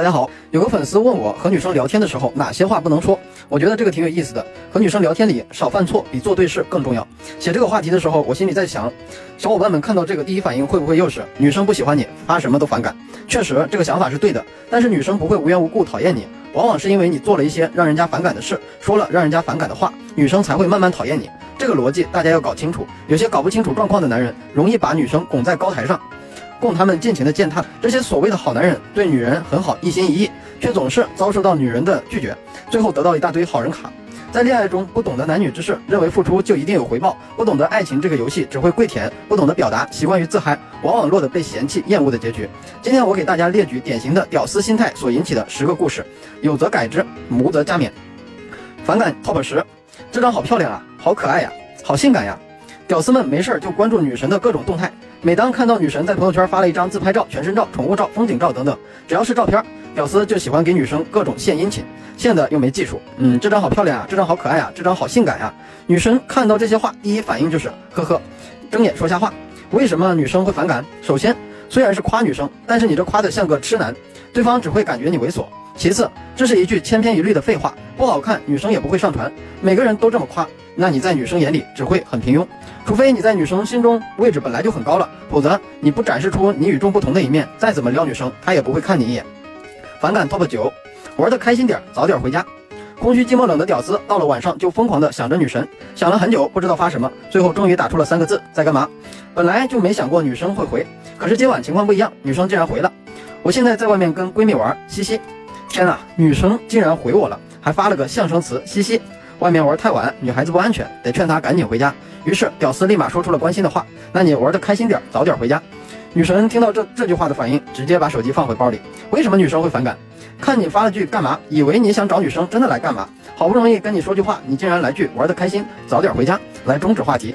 大家好，有个粉丝问我和女生聊天的时候哪些话不能说，我觉得这个挺有意思的。和女生聊天里少犯错比做对事更重要。写这个话题的时候，我心里在想，小伙伴们看到这个第一反应会不会又是女生不喜欢你，发什么都反感？确实，这个想法是对的，但是女生不会无缘无故讨厌你，往往是因为你做了一些让人家反感的事，说了让人家反感的话，女生才会慢慢讨厌你。这个逻辑大家要搞清楚。有些搞不清楚状况的男人，容易把女生拱在高台上。供他们尽情的践踏。这些所谓的好男人对女人很好，一心一意，却总是遭受到女人的拒绝，最后得到一大堆好人卡。在恋爱中不懂得男女之事，认为付出就一定有回报，不懂得爱情这个游戏只会跪舔，不懂得表达，习惯于自嗨，往往落得被嫌弃、厌恶的结局。今天我给大家列举典型的屌丝心态所引起的十个故事，有则改之，无则加勉。反感 top 十，这张好漂亮啊，好可爱呀，好性感呀。屌丝们没事儿就关注女神的各种动态。每当看到女神在朋友圈发了一张自拍照、全身照、宠物照、风景照等等，只要是照片，屌丝就喜欢给女生各种献殷勤，献的又没技术。嗯，这张好漂亮啊，这张好可爱啊，这张好性感呀。女神看到这些话，第一反应就是呵呵，睁眼说瞎话。为什么女生会反感？首先，虽然是夸女生，但是你这夸的像个痴男，对方只会感觉你猥琐。其次，这是一句千篇一律的废话，不好看，女生也不会上传。每个人都这么夸，那你在女生眼里只会很平庸。除非你在女生心中位置本来就很高了，否则你不展示出你与众不同的一面，再怎么撩女生，她也不会看你一眼。反感 top 九，玩的开心点，早点回家。空虚寂寞冷的屌丝，到了晚上就疯狂的想着女神，想了很久，不知道发什么，最后终于打出了三个字：在干嘛？本来就没想过女生会回，可是今晚情况不一样，女生竟然回了。我现在在外面跟闺蜜玩，嘻嘻。天呐，女生竟然回我了，还发了个相声词，嘻嘻。外面玩太晚，女孩子不安全，得劝她赶紧回家。于是屌丝立马说出了关心的话：“那你玩的开心点，早点回家。”女神听到这这句话的反应，直接把手机放回包里。为什么女生会反感？看你发了句干嘛，以为你想找女生真的来干嘛？好不容易跟你说句话，你竟然来句玩的开心，早点回家，来终止话题。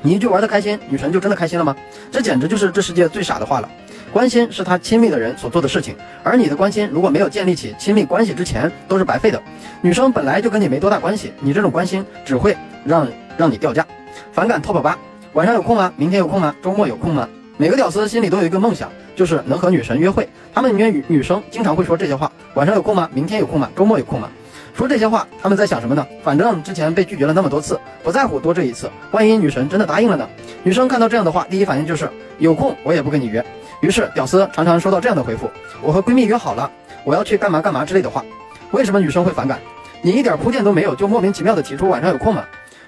你一句玩的开心，女神就真的开心了吗？这简直就是这世界最傻的话了。关心是他亲密的人所做的事情，而你的关心如果没有建立起亲密关系之前，都是白费的。女生本来就跟你没多大关系，你这种关心只会让让你掉价。反感 top 八，晚上有空吗？明天有空吗？周末有空吗？每个屌丝心里都有一个梦想，就是能和女神约会。他们里面女女生经常会说这些话：晚上有空吗？明天有空吗？周末有空吗？说这些话，他们在想什么呢？反正之前被拒绝了那么多次，不在乎多这一次。万一女神真的答应了呢？女生看到这样的话，第一反应就是有空我也不跟你约。于是，屌丝常常收到这样的回复：“我和闺蜜约好了，我要去干嘛干嘛之类的话。”为什么女生会反感？你一点铺垫都没有，就莫名其妙的提出晚上有空吗？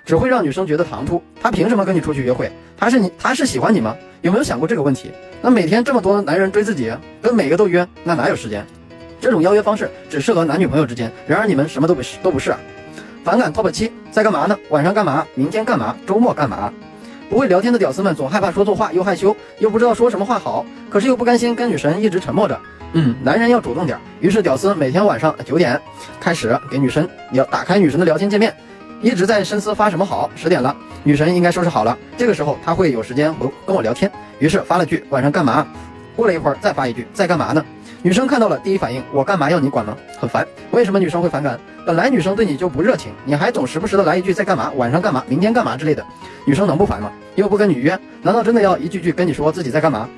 只会让女生觉得唐突。他凭什么跟你出去约会？他是你，他是喜欢你吗？有没有想过这个问题？那每天这么多男人追自己，跟每个都约，那哪有时间？这种邀约方式只适合男女朋友之间。然而你们什么都不是，都不是啊！反感 top 七，在干嘛呢？晚上干嘛？明天干嘛？周末干嘛？不会聊天的屌丝们总害怕说错话，又害羞，又不知道说什么话好，可是又不甘心跟女神一直沉默着。嗯，男人要主动点。于是屌丝每天晚上九点开始给女神聊，打开女神的聊天界面，一直在深思发什么好。十点了，女神应该收拾好了，这个时候他会有时间回跟我聊天。于是发了句晚上干嘛？过了一会儿再发一句在干嘛呢？女生看到了，第一反应我干嘛要你管吗？很烦。为什么女生会反感？本来女生对你就不热情，你还总时不时的来一句在干嘛？晚上干嘛？明天干嘛之类的，女生能不烦吗？又不跟你约，难道真的要一句句跟你说自己在干嘛？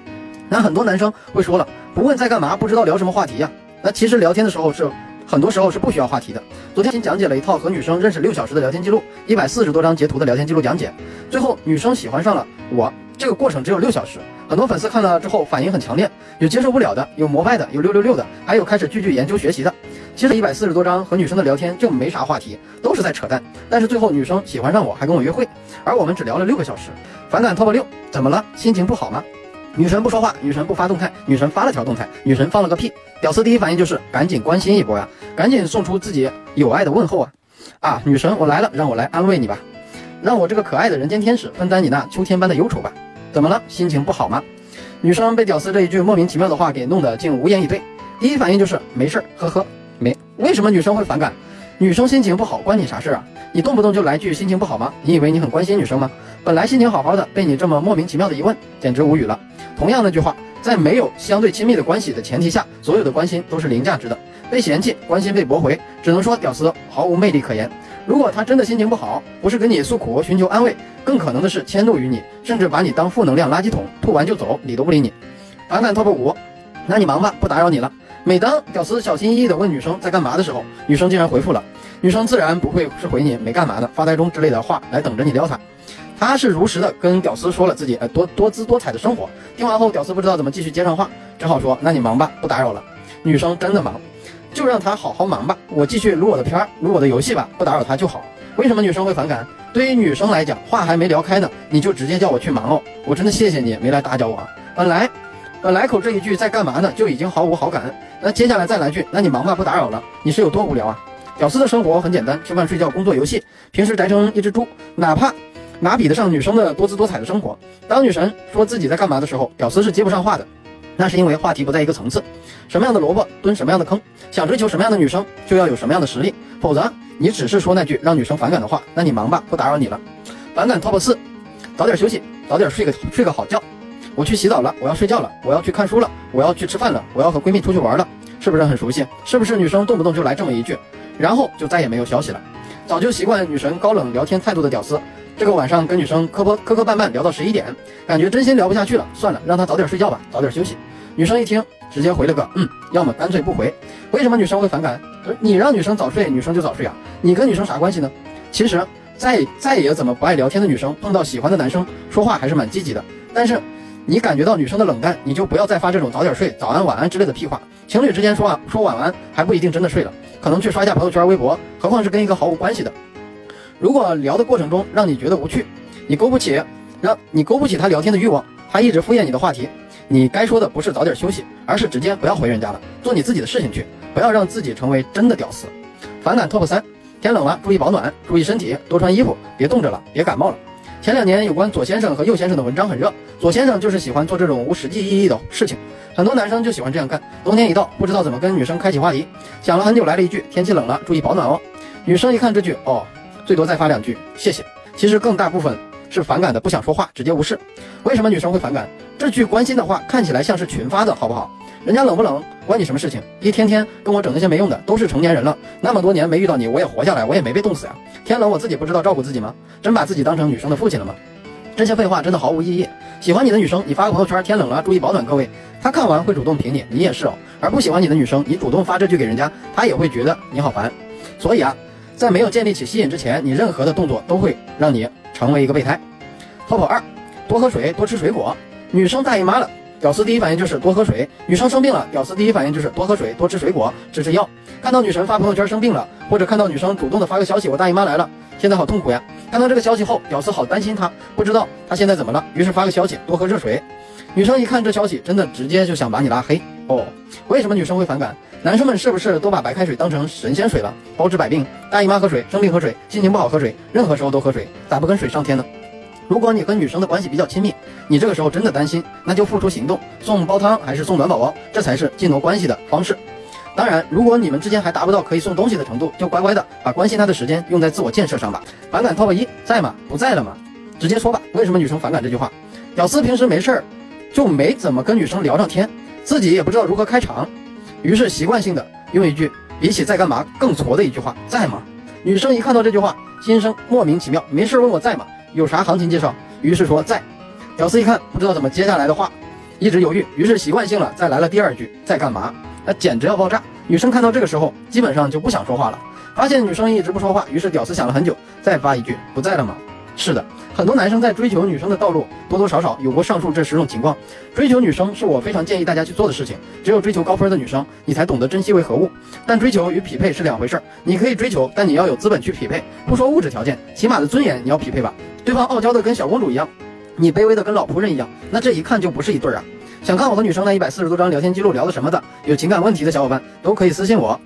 那很多男生会说了，不问在干嘛，不知道聊什么话题呀？那其实聊天的时候是，很多时候是不需要话题的。昨天新讲解了一套和女生认识六小时的聊天记录，一百四十多张截图的聊天记录讲解，最后女生喜欢上了我。这个过程只有六小时，很多粉丝看了之后反应很强烈，有接受不了的，有膜拜的，有六六六的，还有开始句句研究学习的。其实一百四十多张和女生的聊天就没啥话题，都是在扯淡。但是最后女生喜欢上我，还跟我约会，而我们只聊了六个小时。反感 top 六，怎么了？心情不好吗？女神不说话，女神不发动态，女神发了条动态，女神放了个屁。屌丝第一反应就是赶紧关心一波呀，赶紧送出自己有爱的问候啊！啊，女神我来了，让我来安慰你吧，让我这个可爱的人间天使分担你那秋天般的忧愁吧。怎么了？心情不好吗？女生被屌丝这一句莫名其妙的话给弄得竟无言以对，第一反应就是没事儿，呵呵，没。为什么女生会反感？女生心情不好关你啥事啊？你动不动就来句心情不好吗？你以为你很关心女生吗？本来心情好好的，被你这么莫名其妙的一问，简直无语了。同样那句话，在没有相对亲密的关系的前提下，所有的关心都是零价值的。被嫌弃，关心被驳回，只能说屌丝毫无魅力可言。如果他真的心情不好，不是跟你诉苦寻求安慰，更可能的是迁怒于你，甚至把你当负能量垃圾桶，吐完就走，理都不理你。反感 top 五，那你忙吧，不打扰你了。每当屌丝小心翼翼地问女生在干嘛的时候，女生竟然回复了，女生自然不会是回你没干嘛呢，发呆中之类的话来等着你撩她。她是如实的跟屌丝说了自己呃多多姿多彩的生活。听完后，屌丝不知道怎么继续接上话，只好说那你忙吧，不打扰了。女生真的忙，就让他好好忙吧，我继续撸我的片儿，撸我的游戏吧，不打扰他就好。为什么女生会反感？对于女生来讲，话还没聊开呢，你就直接叫我去忙哦，我真的谢谢你没来打搅我。本来，本来口这一句在干嘛呢，就已经毫无好感。那接下来再来句，那你忙吧，不打扰了。你是有多无聊啊？屌丝的生活很简单，吃饭睡觉工作游戏，平时宅成一只猪，哪怕哪比得上女生的多姿多彩的生活？当女神说自己在干嘛的时候，屌丝是接不上话的，那是因为话题不在一个层次。什么样的萝卜蹲什么样的坑，想追求什么样的女生，就要有什么样的实力，否则。你只是说那句让女生反感的话，那你忙吧，不打扰你了。反感 top 四，早点休息，早点睡个睡个好觉。我去洗澡了，我要睡觉了，我要去看书了，我要去吃饭了，我要和闺蜜出去玩了，是不是很熟悉？是不是女生动不动就来这么一句，然后就再也没有消息了？早就习惯女神高冷聊天态度的屌丝，这个晚上跟女生磕磕磕磕绊绊聊到十一点，感觉真心聊不下去了，算了，让她早点睡觉吧，早点休息。女生一听，直接回了个嗯，要么干脆不回。为什么女生会反感？你让女生早睡，女生就早睡啊？你跟女生啥关系呢？其实再再也怎么不爱聊天的女生，碰到喜欢的男生，说话还是蛮积极的。但是你感觉到女生的冷淡，你就不要再发这种早点睡、早安、晚安之类的屁话。情侣之间说啊说晚安，还不一定真的睡了，可能去刷一下朋友圈、微博，何况是跟一个毫无关系的。如果聊的过程中让你觉得无趣，你勾不起让你勾不起他聊天的欲望，他一直敷衍你的话题。你该说的不是早点休息，而是直接不要回人家了，做你自己的事情去，不要让自己成为真的屌丝。反感 top 三，天冷了注意保暖，注意身体，多穿衣服，别冻着了，别感冒了。前两年有关左先生和右先生的文章很热，左先生就是喜欢做这种无实际意义的事情，很多男生就喜欢这样干。冬天一到，不知道怎么跟女生开启话题，想了很久，来了一句天气冷了，注意保暖哦。女生一看这句，哦，最多再发两句谢谢。其实更大部分。是反感的，不想说话，直接无视。为什么女生会反感这句关心的话？看起来像是群发的，好不好？人家冷不冷关你什么事情？一天天跟我整那些没用的，都是成年人了，那么多年没遇到你，我也活下来，我也没被冻死呀。天冷我自己不知道照顾自己吗？真把自己当成女生的父亲了吗？这些废话真的毫无意义。喜欢你的女生，你发个朋友圈，天冷了注意保暖，各位，她看完会主动评你，你也是哦。而不喜欢你的女生，你主动发这句给人家，她也会觉得你好烦。所以啊，在没有建立起吸引之前，你任何的动作都会让你。成为一个备胎。Top 二，多喝水，多吃水果。女生大姨妈了，屌丝第一反应就是多喝水；女生生病了，屌丝第一反应就是多喝水，多吃水果，吃吃药。看到女神发朋友圈生病了，或者看到女生主动的发个消息，我大姨妈来了，现在好痛苦呀。看到这个消息后，屌丝好担心她，不知道她现在怎么了，于是发个消息，多喝热水。女生一看这消息，真的直接就想把你拉黑哦。为什么女生会反感？男生们是不是都把白开水当成神仙水了？包治百病，大姨妈喝水，生病喝水，心情不好喝水，任何时候都喝水，咋不跟水上天呢？如果你和女生的关系比较亲密，你这个时候真的担心，那就付出行动，送煲汤还是送暖宝宝，这才是竞夺关系的方式。当然，如果你们之间还达不到可以送东西的程度，就乖乖的把关心他的时间用在自我建设上吧。反感 top 一在吗？不在了吗？直接说吧。为什么女生反感这句话？屌丝平时没事儿。就没怎么跟女生聊上天，自己也不知道如何开场，于是习惯性的用一句比起在干嘛更挫的一句话在吗？女生一看到这句话，心生莫名其妙，没事问我在吗？有啥行情介绍？于是说在。屌丝一看不知道怎么接下来的话，一直犹豫，于是习惯性了再来了第二句在干嘛？那简直要爆炸。女生看到这个时候，基本上就不想说话了。发现女生一直不说话，于是屌丝想了很久，再发一句不在了吗？是的。很多男生在追求女生的道路，多多少少有过上述这十种情况。追求女生是我非常建议大家去做的事情。只有追求高分的女生，你才懂得珍惜为何物。但追求与匹配是两回事儿。你可以追求，但你要有资本去匹配。不说物质条件，起码的尊严你要匹配吧。对方傲娇的跟小公主一样，你卑微的跟老仆人一样，那这一看就不是一对儿啊。想看我和女生那一百四十多张聊天记录聊的什么的，有情感问题的小伙伴都可以私信我。